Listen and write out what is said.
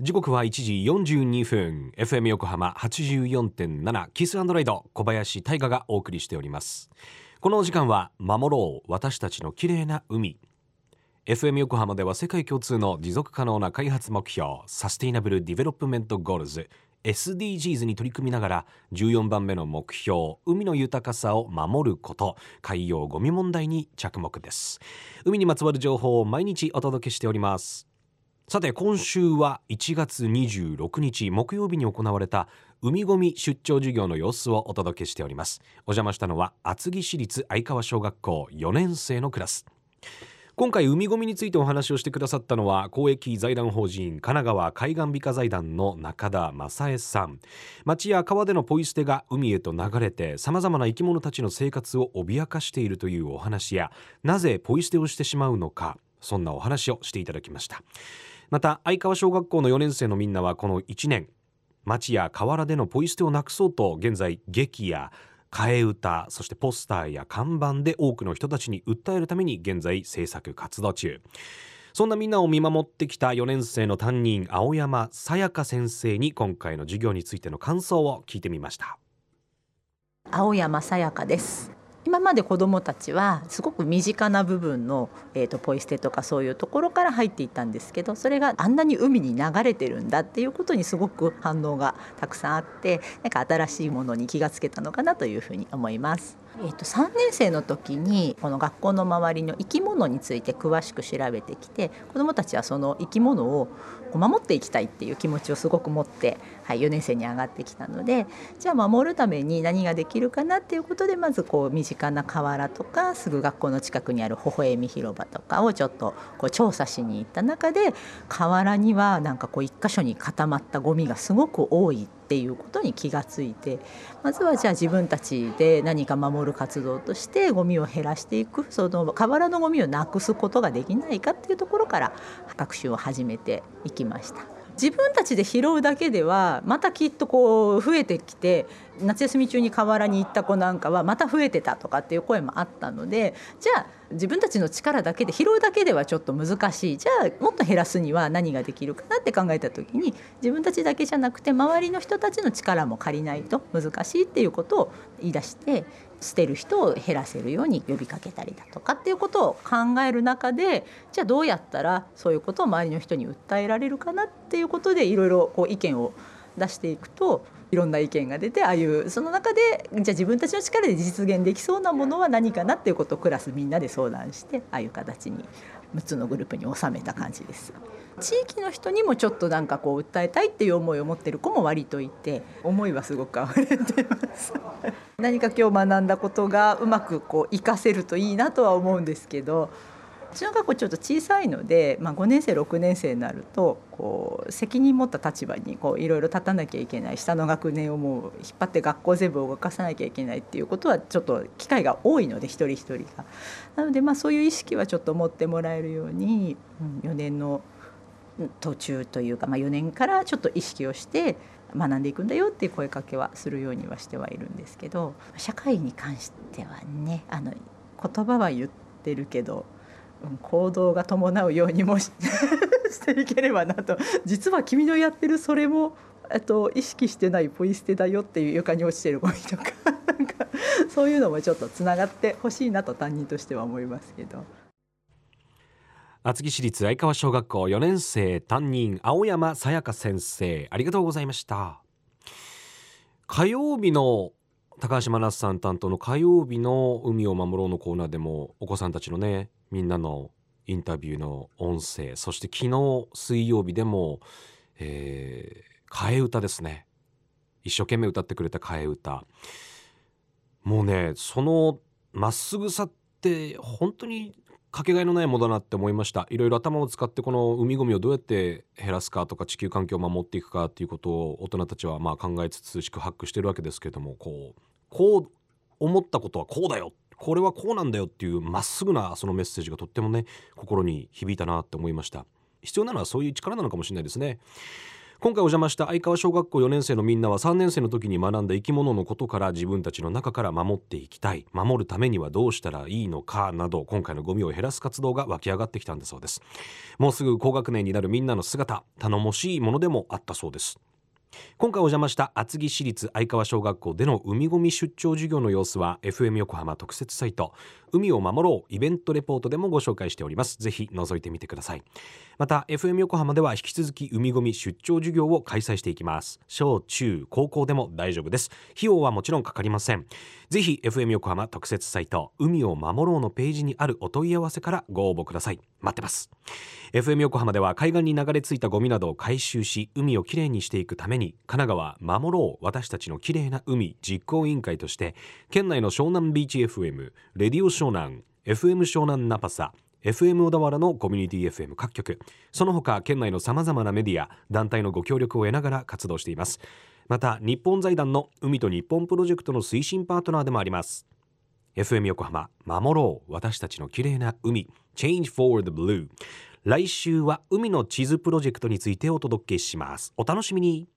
時刻は1時42分。FM 横浜84.7 Kiss Ride 小林大河がお送りしております。この時間は守ろう私たちの綺麗な海。FM 横浜では世界共通の持続可能な開発目標 Sustainable Development Goals SDGs に取り組みながら14番目の目標海の豊かさを守ること海洋ゴミ問題に着目です。海にまつわる情報を毎日お届けしております。さて今週は1月26日木曜日に行われた海ごみ出張授業の様子をお届けしております。お邪魔したのは厚木市立相川小学校4年生のクラス。今回海ごみについてお話をしてくださったのは公益財団法人神奈川海岸美化財団の中田正恵さん。町や川でのポイ捨てが海へと流れてさまざまな生き物たちの生活を脅かしているというお話やなぜポイ捨てをしてしまうのかそんなお話をしていただきました。また相川小学校の4年生のみんなはこの1年町や河原でのポイ捨てをなくそうと現在劇や替え歌そしてポスターや看板で多くの人たちに訴えるために現在制作活動中。そんなみんなを見守ってきた4年生の担任青山さやか先生に今回の授業についての感想を聞いてみました。青山さやかです。今まで子どもたちはすごく身近な部分の、えーと、ポイ捨てとかそういうところから入っていったんですけどそれがあんなに海に流れてるんだっていうことにすごく反応がたくさんあってなんか新しいものに気がつけたのかなというふうに思います。えーと、3年生の時にこの学校の周りの生き物について詳しく調べてきて子どもたちはその生き物を守っていきたいっていう気持ちをすごく持って、はい、4年生に上がってきたのでじゃあ守るために何ができるかなっていうことでまずこう身近な河原とかすぐ学校の近くにある微笑み広場とかをちょっとこう調査しに行った中で河原にはなんかこう一箇所に固まったゴミがすごく多いってっていうことに気がついてまずはじゃあ自分たちで何か守る活動としてゴミを減らしていくその瓦のゴミをなくすことができないかっていうところから学習を始めていきました。自分たちで拾うだけではまたきっとこう増えてきて夏休み中に河原に行った子なんかはまた増えてたとかっていう声もあったのでじゃあ自分たちの力だけで拾うだけではちょっと難しい。じゃあもっと減らすには何ができるかなって考えた時に自分たちだけじゃなくて周りの人たちの力も借りないと難しいっていうことを言い出して捨てる人を減らせるように呼びかけたりだとかっていうことを考える中でじゃあどうやったらそういうことを周りの人に訴えられるかなっていうことでいろいろこう意見を出していくといろんな意見が出てああいうその中でじゃあ自分たちの力で実現できそうなものは何かなっていうことをクラスみんなで相談してああいう形に6つのグループに収めた感じです。地域の人にもちょっとなんかこう訴えたいっていう思いを持ってる子も割といて思いはすごく溢れてます 何か今日学んだことがうまくこう活かせるといいなとは思うんですけどうちの学校ちょっと小さいので、まあ、5年生6年生になるとこう責任持った立場にいろいろ立たなきゃいけない下の学年をもう引っ張って学校全部動かさなきゃいけないっていうことはちょっと機会が多いので一人一人が。なのでまあそういう意識はちょっと持ってもらえるように、うん、4年の途中というか、まあ、4年からちょっと意識をして学んでいくんだよっていう声かけはするようにはしてはいるんですけど社会に関してはねあの言葉は言ってるけど行動が伴うようにもし ていければなと実は君のやってるそれもと意識してないポイ捨てだよっていう床に落ちてるゴミとか なんかそういうのもちょっとつながってほしいなと担任としては思いますけど。厚木市立相川小学校4年生担任青山さやか先生ありがとうございました火曜日の高橋真夏さん担当の火曜日の海を守ろうのコーナーでもお子さんたちのねみんなのインタビューの音声そして昨日水曜日でも、えー、替え歌ですね。一生懸命歌ってくれた替え歌。もうねそのまっすぐさって本当にかけがえのないものだなって思いました。いろいろ頭を使ってこの海ごみをどうやって減らすかとか地球環境を守っていくかっていうことを大人たちはまあ考えつつ宿泊してるわけですけどもこうこう思ったことはこうだよ。これはこうなんだよっていうまっすぐなそのメッセージがとってもね心に響いたなって思いました。必要なのはそういう力なのかもしれないですね。今回お邪魔した相川小学校4年生のみんなは3年生の時に学んだ生き物のことから自分たちの中から守っていきたい。守るためにはどうしたらいいのかなど今回のゴミを減らす活動が湧き上がってきたんだそうです。もうすぐ高学年になるみんなの姿頼もしいものでもあったそうです。今回お邪魔した厚木市立相川小学校での海ごみ出張授業の様子は FM 横浜特設サイト海を守ろうイベントレポートでもご紹介しております。ぜひ覗いてみてください。また FM 横浜では引き続き海ごみ出張授業を開催していきます。小中高校でも大丈夫です。費用はもちろんかかりません。ぜひ FM 横浜特設サイト海を守ろうのページにあるお問い合わせからご応募ください。待ってます。FM 横浜では海岸に流れ着いたゴミなどを回収し海をきれいにしていくために神奈川守ろう私たちのきれいな海実行委員会として県内の湘南ビーチ FM レディオ湘南 FM 湘南ナパサ FM 小田原のコミュニティ FM 各局その他県内のさまざまなメディア団体のご協力を得ながら活動しています。また日本財団の海と日本プロジェクトの推進パートナーでもあります。FM 横浜守ろう私たちの綺麗な海 Change for the Blue 来週は海の地図プロジェクトについてお届けします。お楽しみに。